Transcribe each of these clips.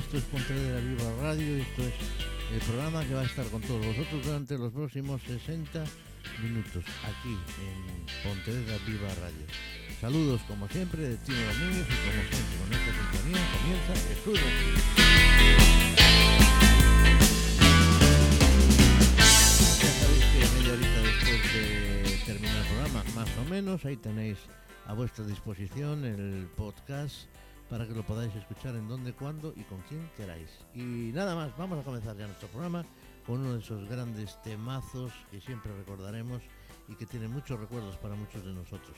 esto es Pontevedra Viva Radio, esto es el programa que va a estar con todos vosotros durante los próximos 60 minutos aquí en Pontevedra Viva Radio. Saludos como siempre de Tino Domínguez y como siempre con esta sintonía comienza el de la Esquina. Ya sabéis que media horita después de terminar el programa, más o menos, ahí tenéis a vuestra disposición el podcast para que lo podáis escuchar en donde, cuándo y con quién queráis. Y nada más, vamos a comenzar ya nuestro programa con uno de esos grandes temazos que siempre recordaremos y que tiene muchos recuerdos para muchos de nosotros.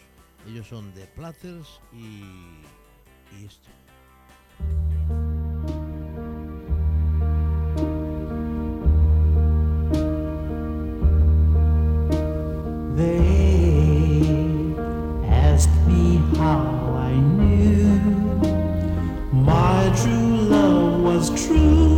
Ellos son The Platters y, y esto. They asked me how my true love was true.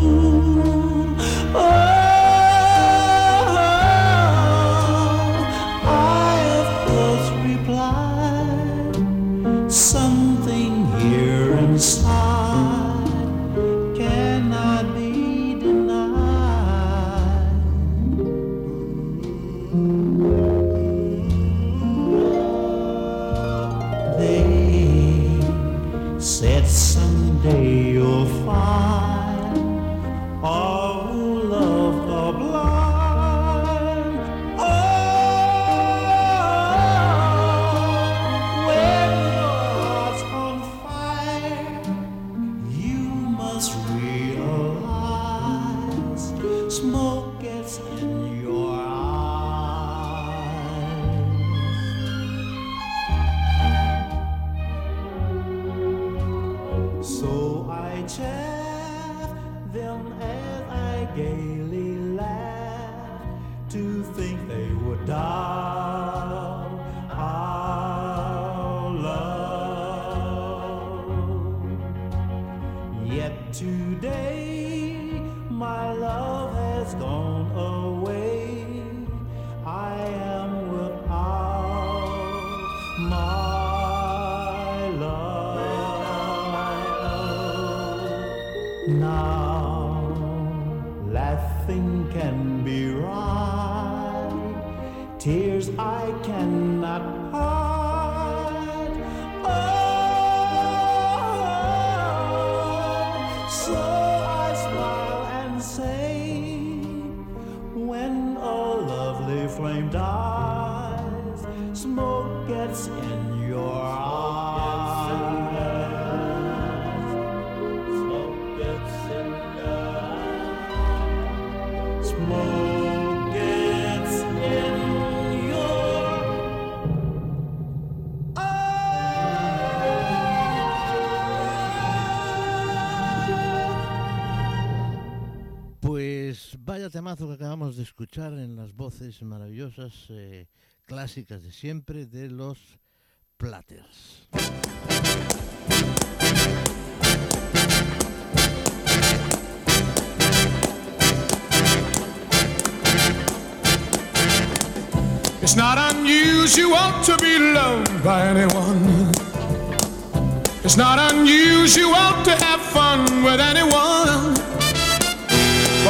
Vaya temazo que acabamos de escuchar en las voces maravillosas, eh, clásicas de siempre, de los Platters. It's not unusual to be loved by anyone. It's not unusual to have fun with anyone.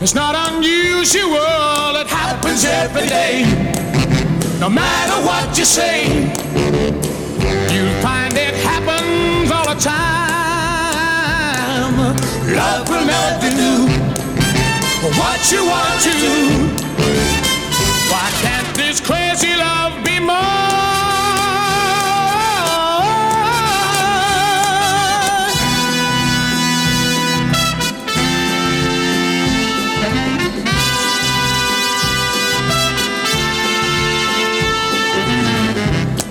it's not unusual, it happens every day. No matter what you say, you'll find it happens all the time. Love will never do what you want to. Why can't this crazy love be more?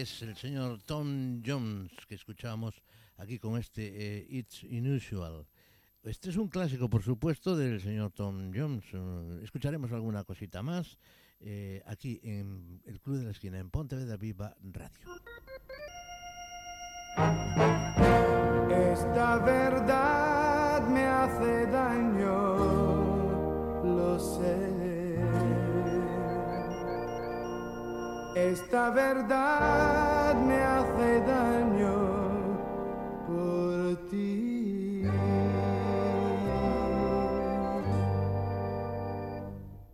galés, el señor Tom Jones, que escuchamos aquí con este eh, It's Unusual. Este es un clásico, por supuesto, del señor Tom Jones. Eh, escucharemos alguna cosita más eh, aquí en el Club de la Esquina, en Pontevedra Viva Radio. Esta verdad me hace daño, lo sé. Esta verdad me hace daño por ti.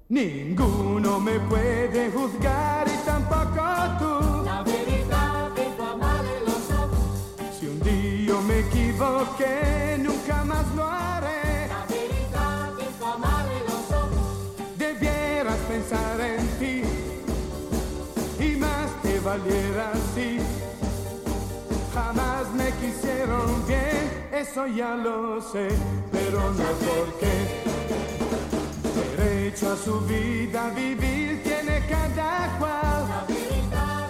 Ninguno me puede juzgar y tampoco tú. La verità che fa male lo so, Si un día me equivoqué, valiera así. Jamás me quisieron bien, eso ya lo sé, pero no porque derecho a su vida vivir tiene cada cual. la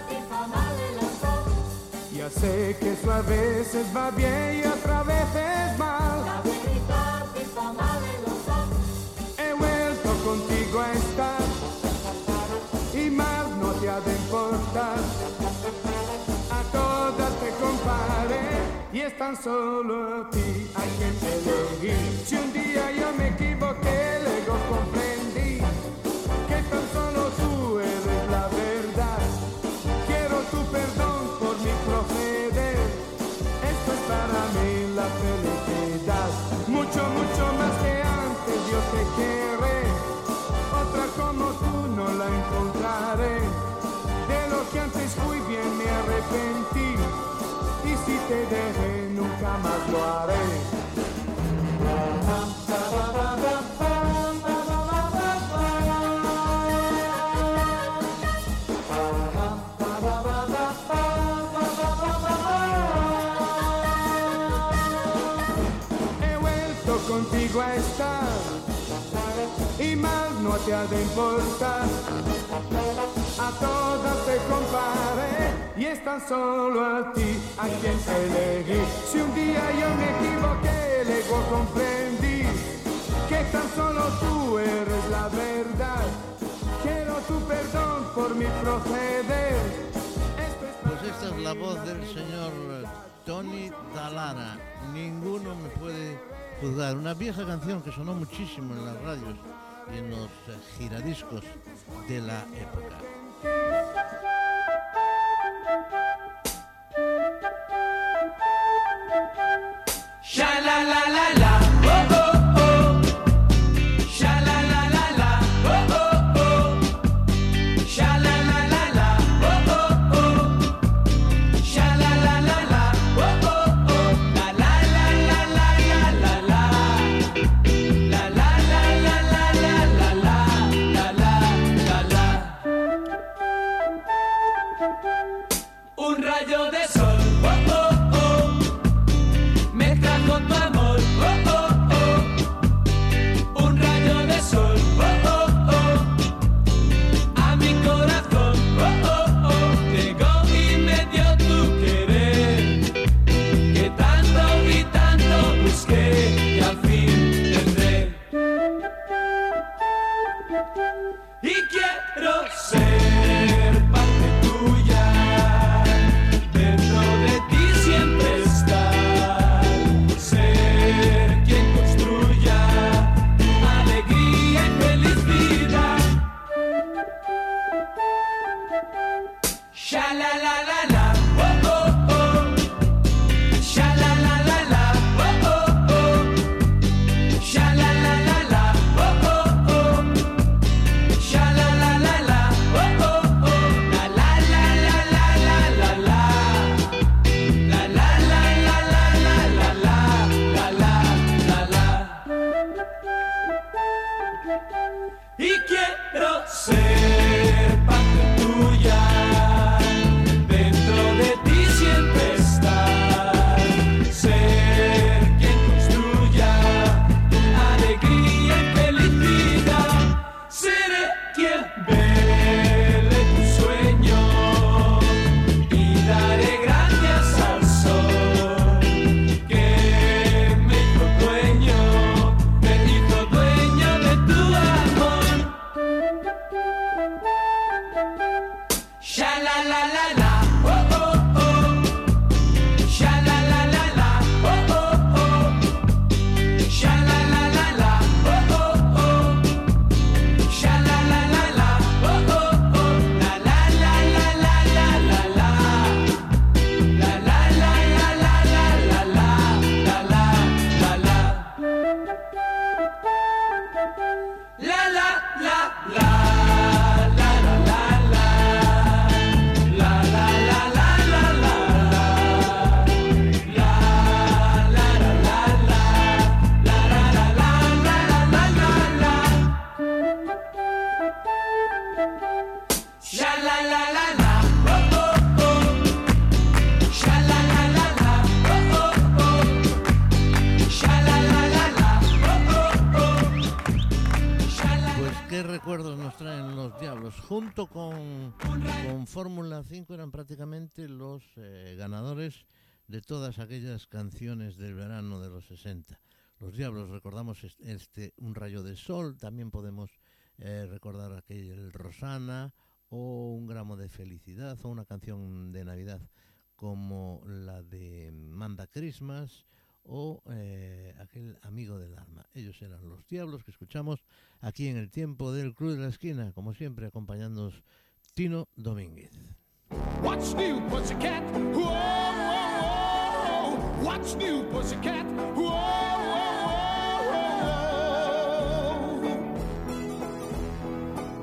lo so, Ya sé que eso a veces va bien y otra veces mal. Es tan solo a ti hay que elegir. Si un día yo me equivoqué, luego comprendí que tan solo tú eres la verdad. Quiero tu perdón por mi proceder. Esto es para mí la felicidad. Mucho, mucho más que antes yo te quiere. Otra como tú no la encontraré. De lo que antes fui bien me arrepentí. Y si te dejé nunca más lo haré. Contigo a estar y más no te ha de importar. A todas te comparé y es tan solo a ti a quien elegí. Si un día yo me equivoqué, luego comprendí que tan solo tú eres la verdad. Quiero tu perdón por mi proceder. Pues esta es la voz del señor Tony Dallara. Ninguno me puede juzgar. Una vieja canción que sonó muchísimo en las radios y en los eh, giradiscos de la época. Un rayo de prácticamente los eh, ganadores de todas aquellas canciones del verano de los 60. Los Diablos, recordamos es- este Un rayo de sol, también podemos eh, recordar aquel Rosana o Un gramo de felicidad o una canción de Navidad como la de Manda Christmas o eh, aquel amigo del alma. Ellos eran los diablos que escuchamos aquí en el tiempo del Club de la Esquina, como siempre acompañándonos Tino Domínguez. What's new, pussycat? Whoa, whoa, whoa. What's new, pussycat? Whoa, whoa, whoa, whoa.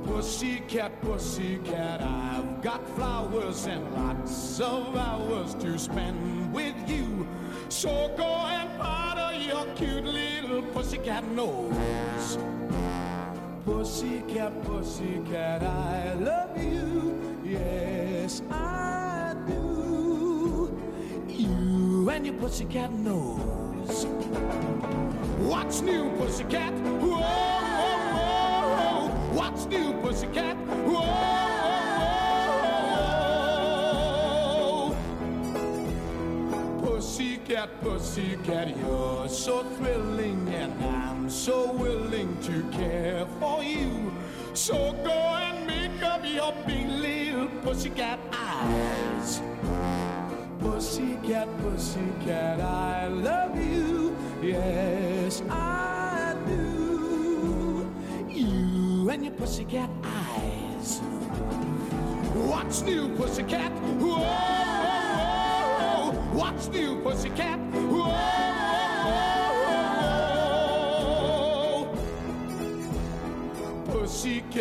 Pussycat, pussycat, I've got flowers and lots of hours to spend with you. So go and powder your cute little pussycat nose. Pussycat, pussycat, I love you. Yes, I do. You and your pussycat nose. What's new, pussycat? Whoa, whoa, whoa. What's new, pussycat? Whoa, whoa, whoa. Pussycat, pussycat, you're so thrilling, and I'm so willing to care for you. So go and make up your big little pussycat eyes. Pussycat, pussycat, I love you. Yes, I do. You and your pussycat eyes. What's new, pussycat? Whoa, whoa, whoa. What's new, pussycat?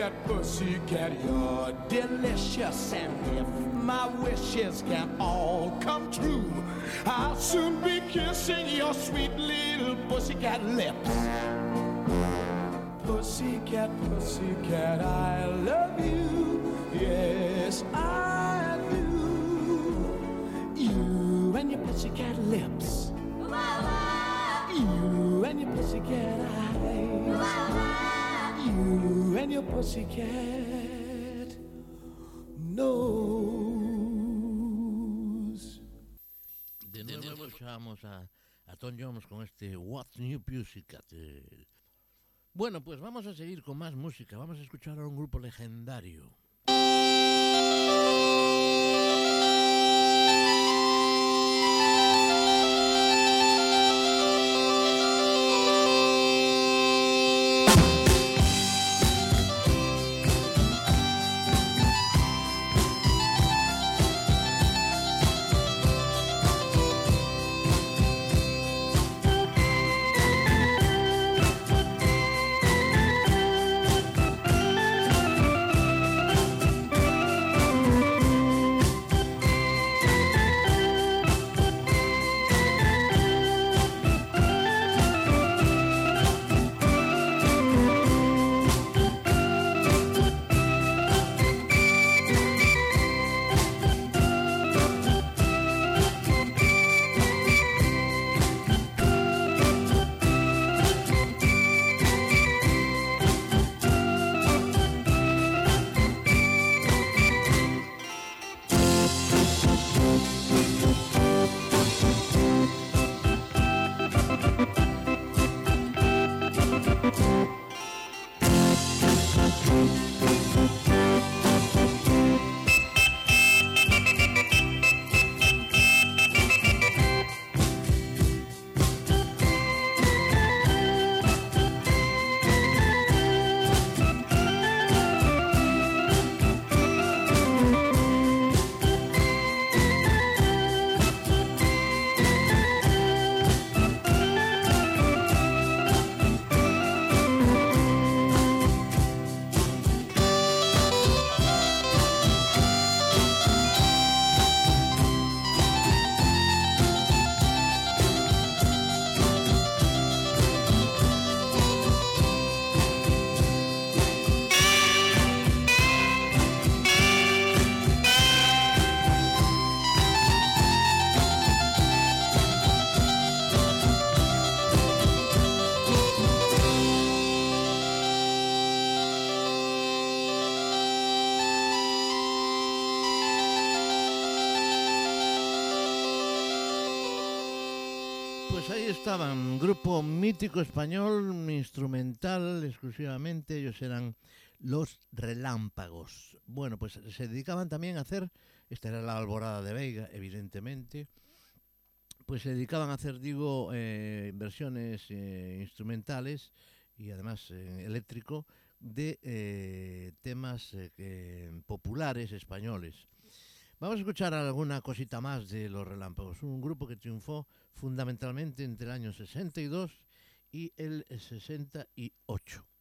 Pussycat, pussycat, you're delicious. And if my wishes can all come true, I'll soon be kissing your sweet little pussycat lips. Pussycat, pussycat, I love you. Yes, I do. You and your pussycat lips. You and your pussycat eyes. You your nose. De nuevo escuchamos a, a Tom Jones con este What's New Pussycat. Bueno, pues vamos a seguir con más música. Vamos a escuchar a un grupo legendario. Pues ahí estaban, grupo mítico español, instrumental exclusivamente, ellos eran los Relámpagos. Bueno, pues se dedicaban también a hacer, esta era la alborada de Veiga, evidentemente, pues se dedicaban a hacer, digo, eh, versiones eh, instrumentales y además eh, eléctrico de temas populares españoles. Vamos a escuchar alguna cosita más de Los Relámpagos, un grupo que triunfó fundamentalmente entre el año 62 y el 68.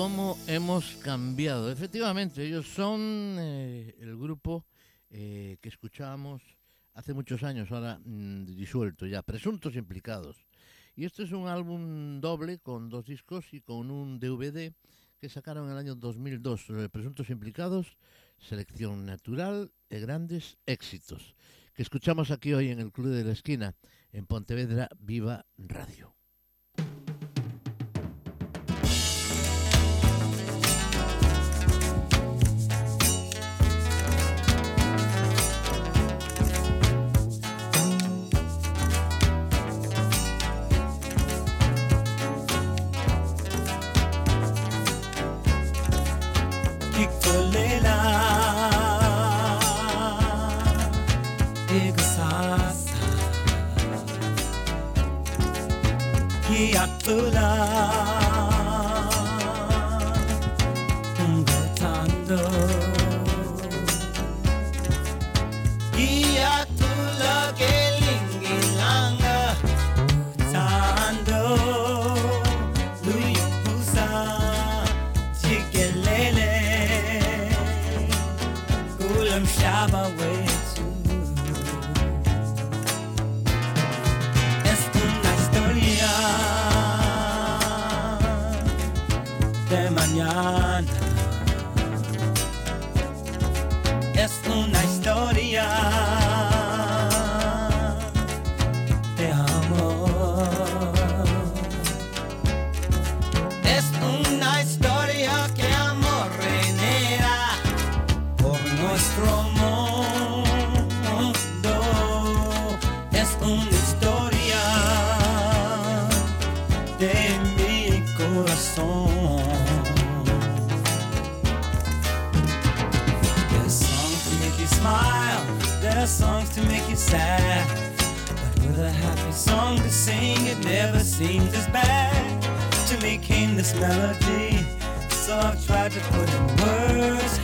Cómo hemos cambiado. Efectivamente, ellos son eh, el grupo eh, que escuchábamos hace muchos años, ahora mm, disuelto ya, Presuntos Implicados. Y este es un álbum doble con dos discos y con un DVD que sacaron en el año 2002 sobre Presuntos Implicados, selección natural de grandes éxitos, que escuchamos aquí hoy en el Club de la Esquina, en Pontevedra Viva Radio. the. Sing, it never seems as bad. To me came this melody, so I've tried to put in words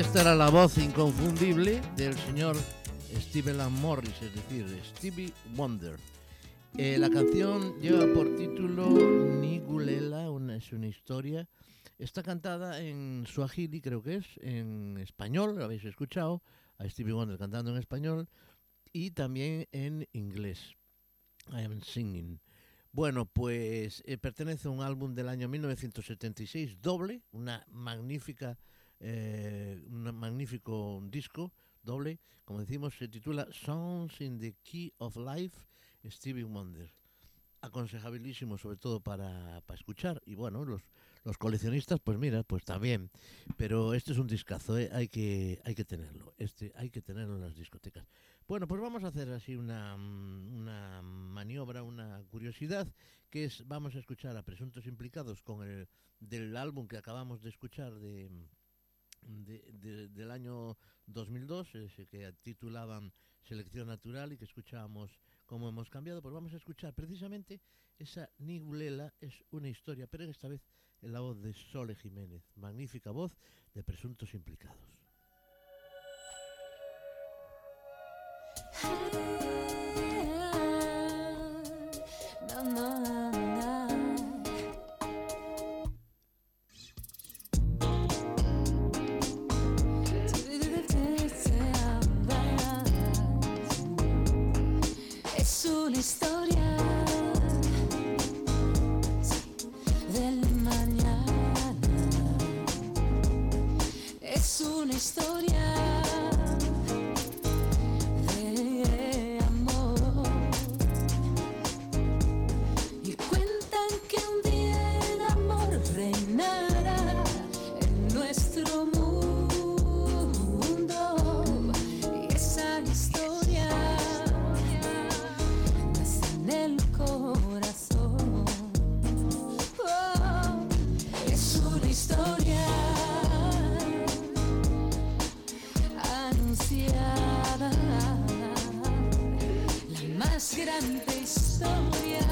esta era la voz inconfundible del señor Steve Lam Morris, es decir, Stevie Wonder. Eh, la canción lleva por título Nigulela, una, es una historia. Está cantada en Swahili, creo que es, en español, lo habéis escuchado, a Stevie Wonder cantando en español, y también en inglés. I am singing. Bueno, pues eh, pertenece a un álbum del año 1976, doble, una magnífica, eh, un magnífico disco doble, como decimos, se titula Songs in the Key of Life, Stevie Wonder. Aconsejabilísimo, sobre todo para, para escuchar. Y bueno, los, Los coleccionistas, pues mira, pues también. Pero este es un discazo, ¿eh? hay, que, hay que tenerlo. Este hay que tenerlo en las discotecas. Bueno, pues vamos a hacer así una, una maniobra, una curiosidad, que es, vamos a escuchar a Presuntos Implicados con el del álbum que acabamos de escuchar de, de- de- del año 2002, ese que titulaban Selección Natural y que escuchábamos cómo hemos cambiado, pues vamos a escuchar precisamente esa Nigulela, es una historia, pero esta vez en la voz de Sole Jiménez, magnífica voz de Presuntos Implicados. Na, grande historia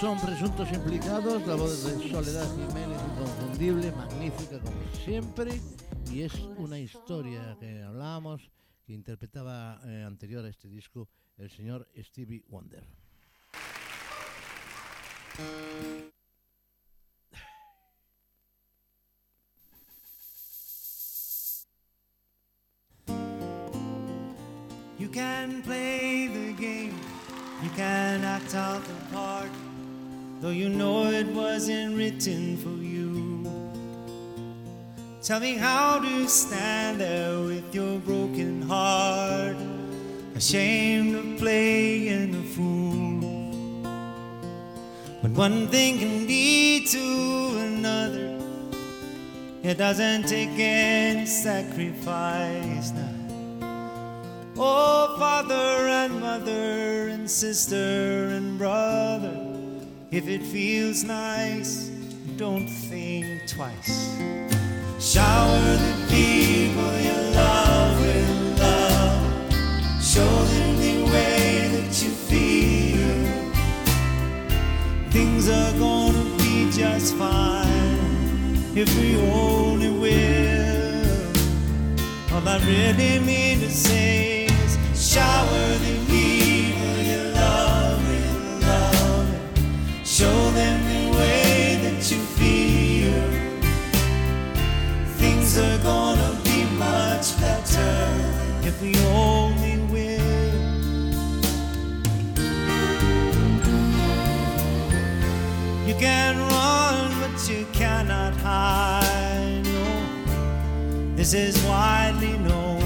son presuntos implicados, la voz de Soledad Jiménez, inconfundible, magnífica como siempre, y es una historia que hablábamos, que interpretaba eh, anterior a este disco el señor Stevie Wonder. You can play the game, you can act out the part, though you know it wasn't written for you. Tell me how to stand there with your broken heart. ashamed of playing a fool. When one thing can lead to another, it doesn't take any sacrifice now. Oh, father and mother and sister and brother, if it feels nice, don't think twice. Shower the people you love with love. Show them the way that you feel. Things are gonna be just fine if we only will. All I really mean to say is shower the hide. No, this is widely known.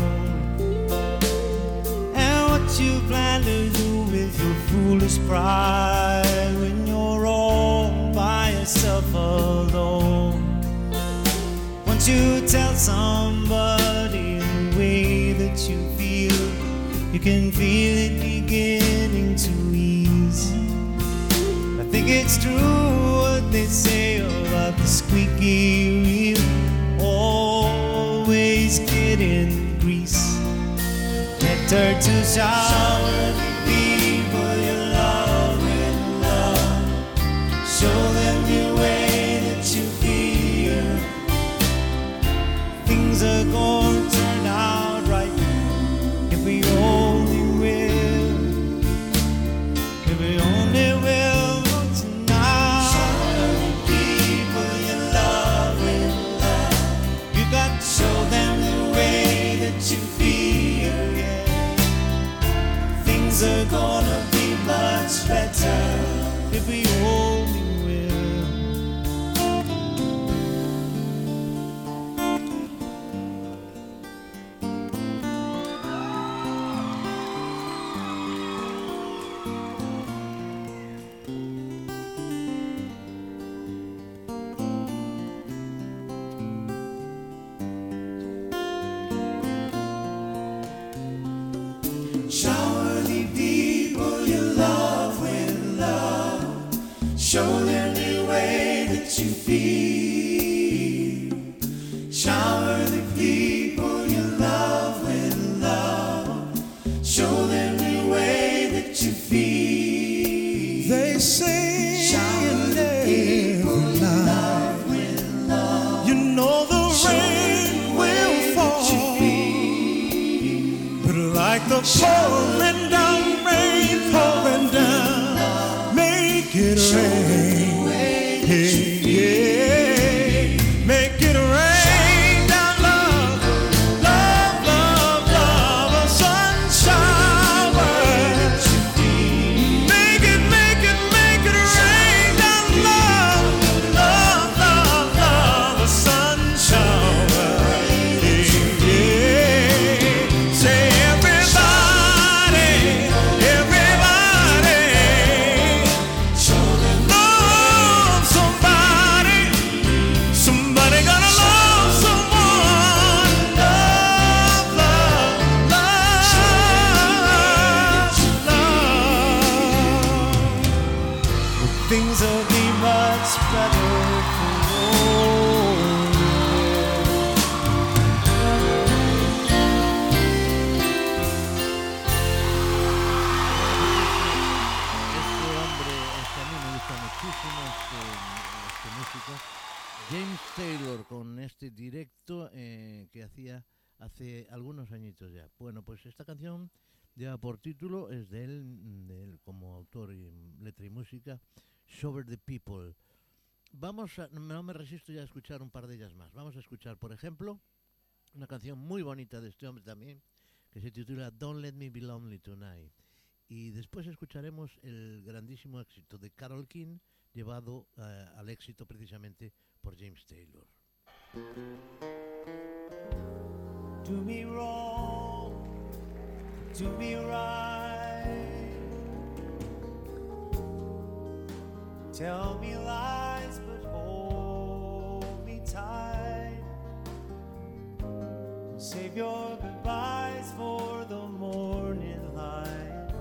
And what you plan to do with your foolish pride when you're all by yourself alone? Once you tell somebody the way that you feel, you can feel it beginning to ease. I think it's true what they say oh, we give you always get in grease. Better to shower. If we only título, es de él, él como autor y letra y música, Sober the People. Vamos a, no me resisto ya a escuchar un par de ellas más. Vamos a escuchar, por ejemplo, una canción muy bonita de este hombre también, que se titula Don't Let Me Be Lonely Tonight. Y después escucharemos el grandísimo éxito de Carol King, llevado eh, al éxito precisamente por James Taylor. Do me right. Tell me lies, but hold me tight. Save your goodbyes for the morning light.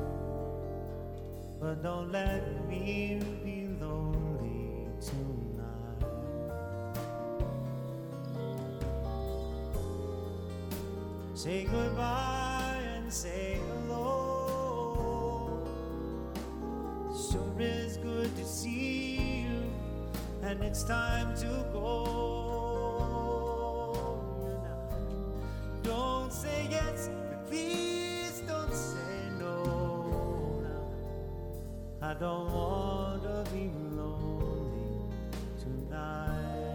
But don't let me be lonely tonight. Say goodbye and say hello. Sure is good to see you, and it's time to go. Don't say yes, but please don't say no. I don't want to be lonely tonight.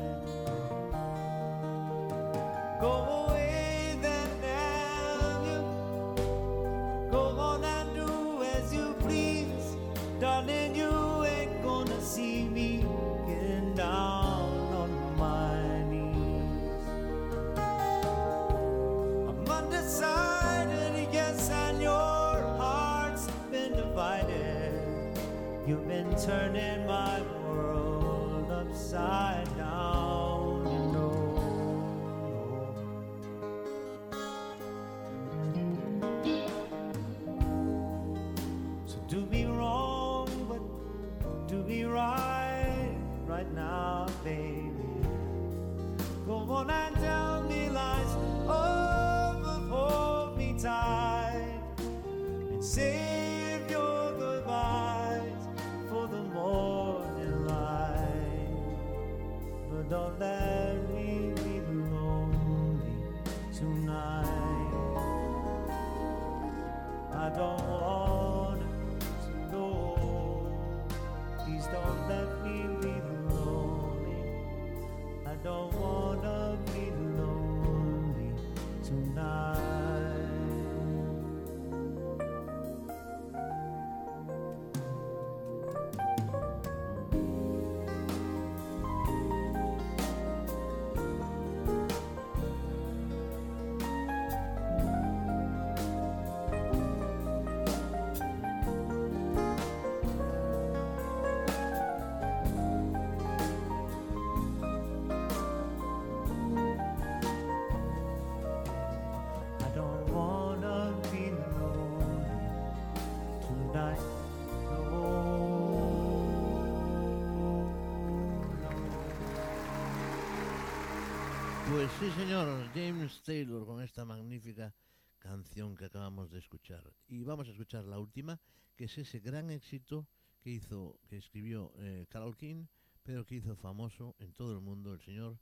Sí, señor, James Taylor con esta magnífica canción que acabamos de escuchar. Y vamos a escuchar la última, que es ese gran éxito que hizo, que escribió eh, Carol King, pero que hizo famoso en todo el mundo el señor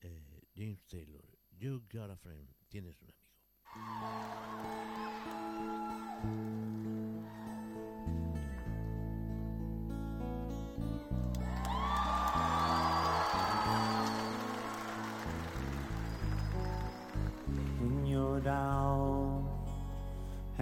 eh, James Taylor. You got a friend, tienes un amigo.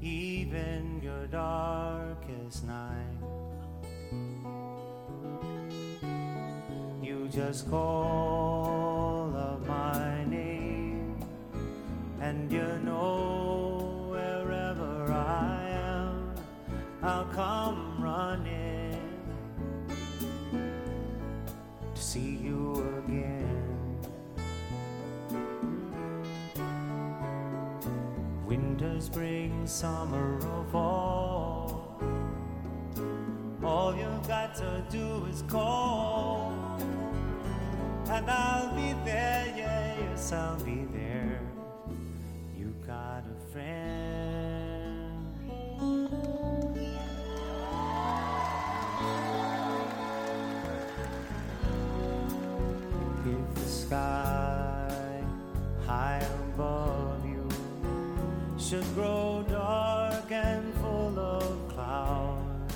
even your darkest night. You just call up my name, and you know wherever I am, I'll come running to see you again. Winter, spring, summer, of fall. All you've got to do is call, and I'll be there. Yeah, yes, I'll be there. You got a friend. If the sky should grow dark and full of clouds,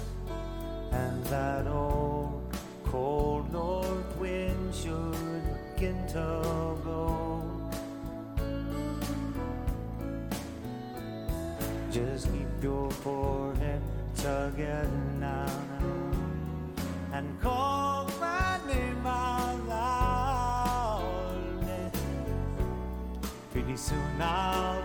and that old cold north wind should begin to blow. Just keep your forehead together now, and call my name out loud. Pretty soon I'll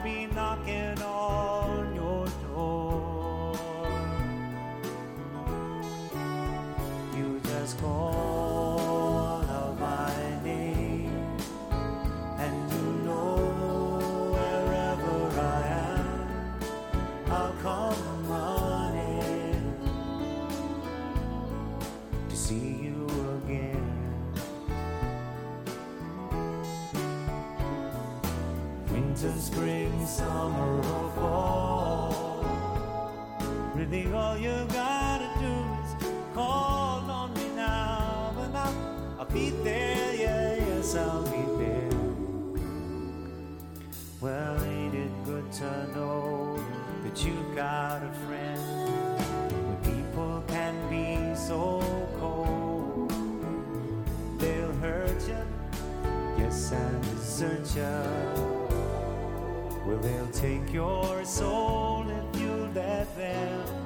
All you gotta do is call on me now, and I'll, I'll be there. Yeah, yes, I'll be there. Well, ain't it good to know that you got a friend when people can be so cold? They'll hurt you, yes, and desert you. Well, they'll take your soul if you let them.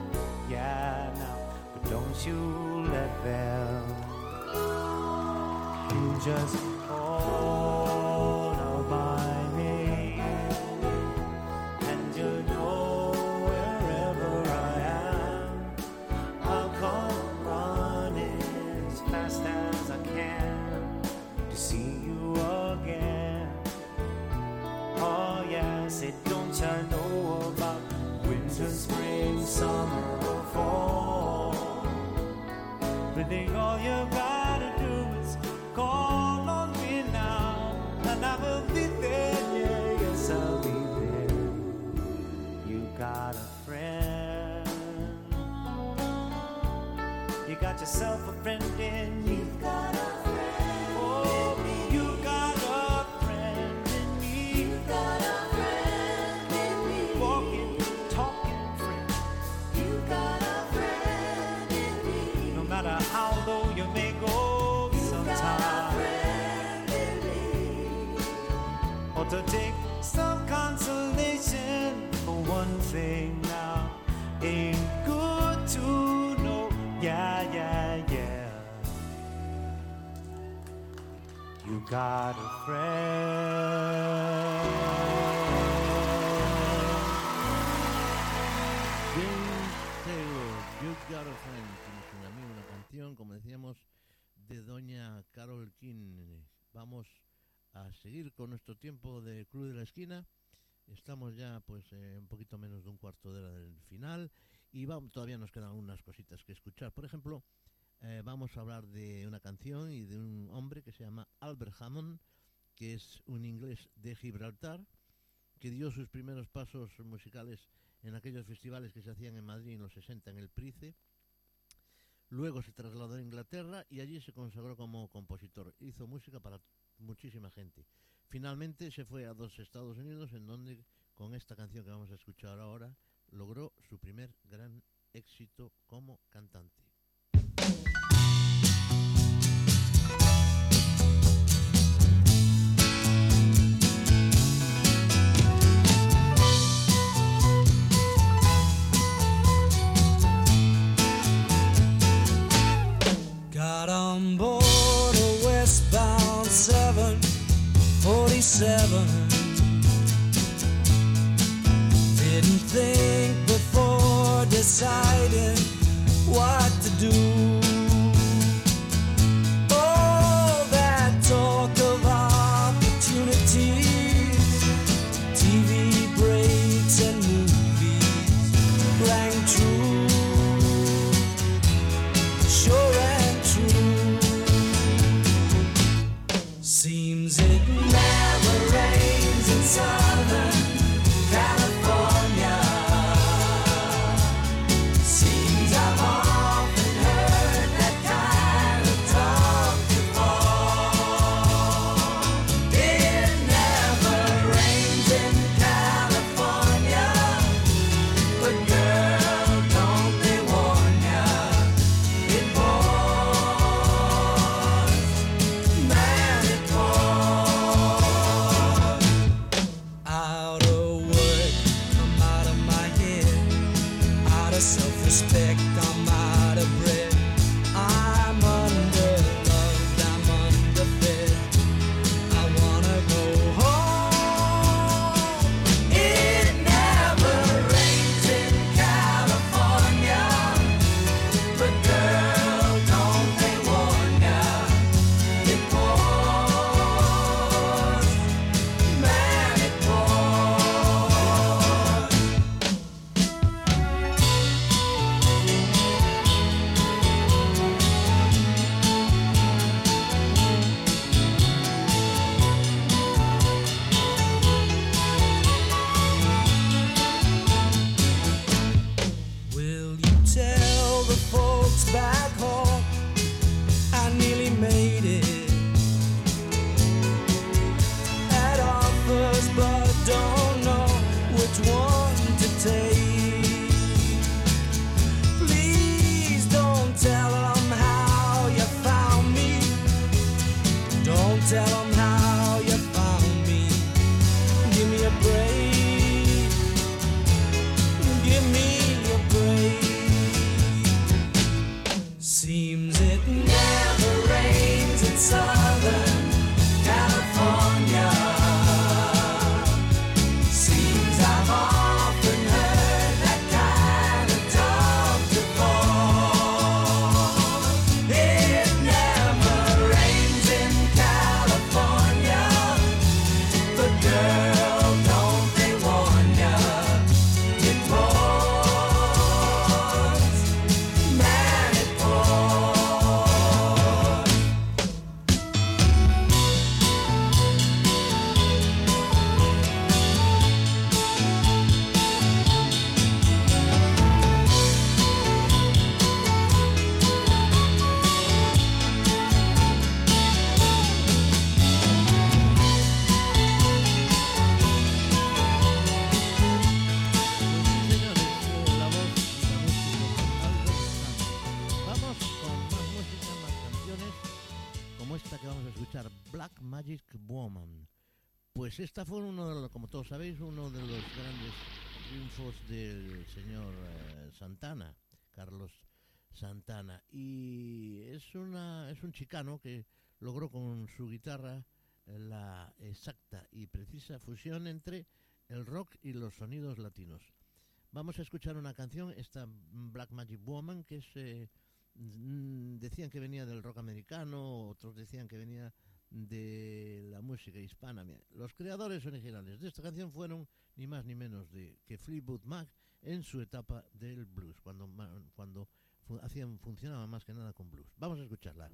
Yeah, now, but don't you let them. You just todavía nos quedan unas cositas que escuchar. Por ejemplo, eh, vamos a hablar de una canción y de un hombre que se llama Albert Hammond, que es un inglés de Gibraltar, que dio sus primeros pasos musicales en aquellos festivales que se hacían en Madrid en los 60 en el Price. Luego se trasladó a Inglaterra y allí se consagró como compositor. Hizo música para muchísima gente. Finalmente se fue a los Estados Unidos en donde con esta canción que vamos a escuchar ahora logró su primer gran éxito como cantante. Got on board a westbound 747. Didn't think deciding what to do. Magic Woman. Pues esta fue uno de los, como todos sabéis, uno de los grandes triunfos del señor eh, Santana, Carlos Santana. Y es una es un chicano que logró con su guitarra eh, la exacta y precisa fusión entre el rock y los sonidos latinos. Vamos a escuchar una canción, esta Black Magic Woman, que es, eh, decían que venía del rock americano, otros decían que venía de la música hispana. Los creadores originales de esta canción fueron ni más ni menos de que Fleetwood Mac en su etapa del blues, cuando, cuando hacían, funcionaba más que nada con blues. Vamos a escucharla.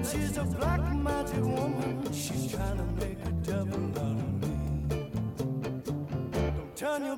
That she's a black magic woman. She's trying to make a devil out of me. Don't turn your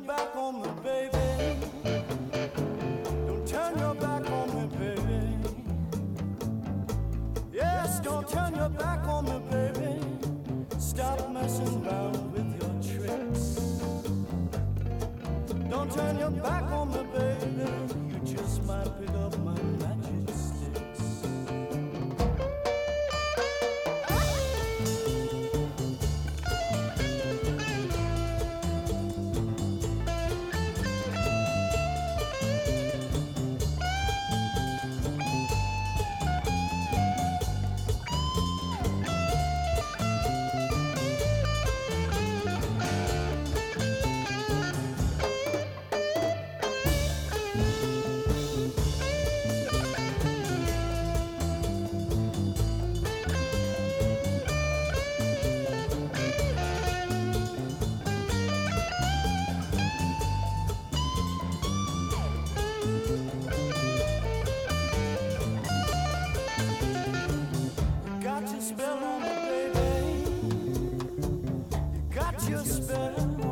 Got your spell on me, baby. You got your spell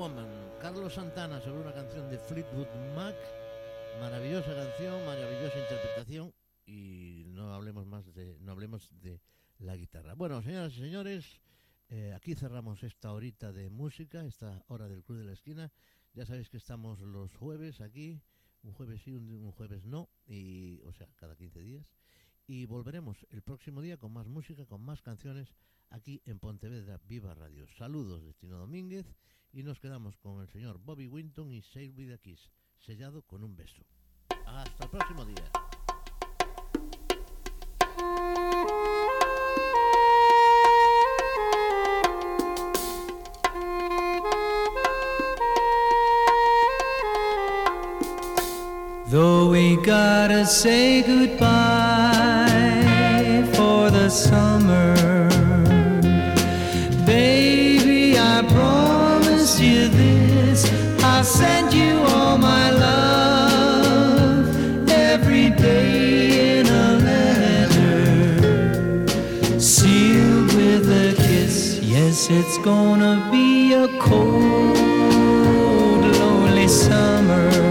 Woman, Carlos Santana sobre una canción de Fleetwood Mac, maravillosa canción, maravillosa interpretación y no hablemos más de, no hablemos de la guitarra. Bueno, señoras y señores, eh, aquí cerramos esta horita de música, esta hora del Club de la Esquina. Ya sabéis que estamos los jueves aquí, un jueves sí, un, un jueves no, y, o sea, cada 15 días. Y volveremos el próximo día con más música, con más canciones aquí en Pontevedra Viva Radio. Saludos de Tino Domínguez y nos quedamos con el señor Bobby Winton y Sail with a Kiss, sellado con un beso. Hasta el próximo día. Though we gotta say goodbye for the summer, send you all my love every day in a letter sealed with a kiss. Yes, it's gonna be a cold, lonely summer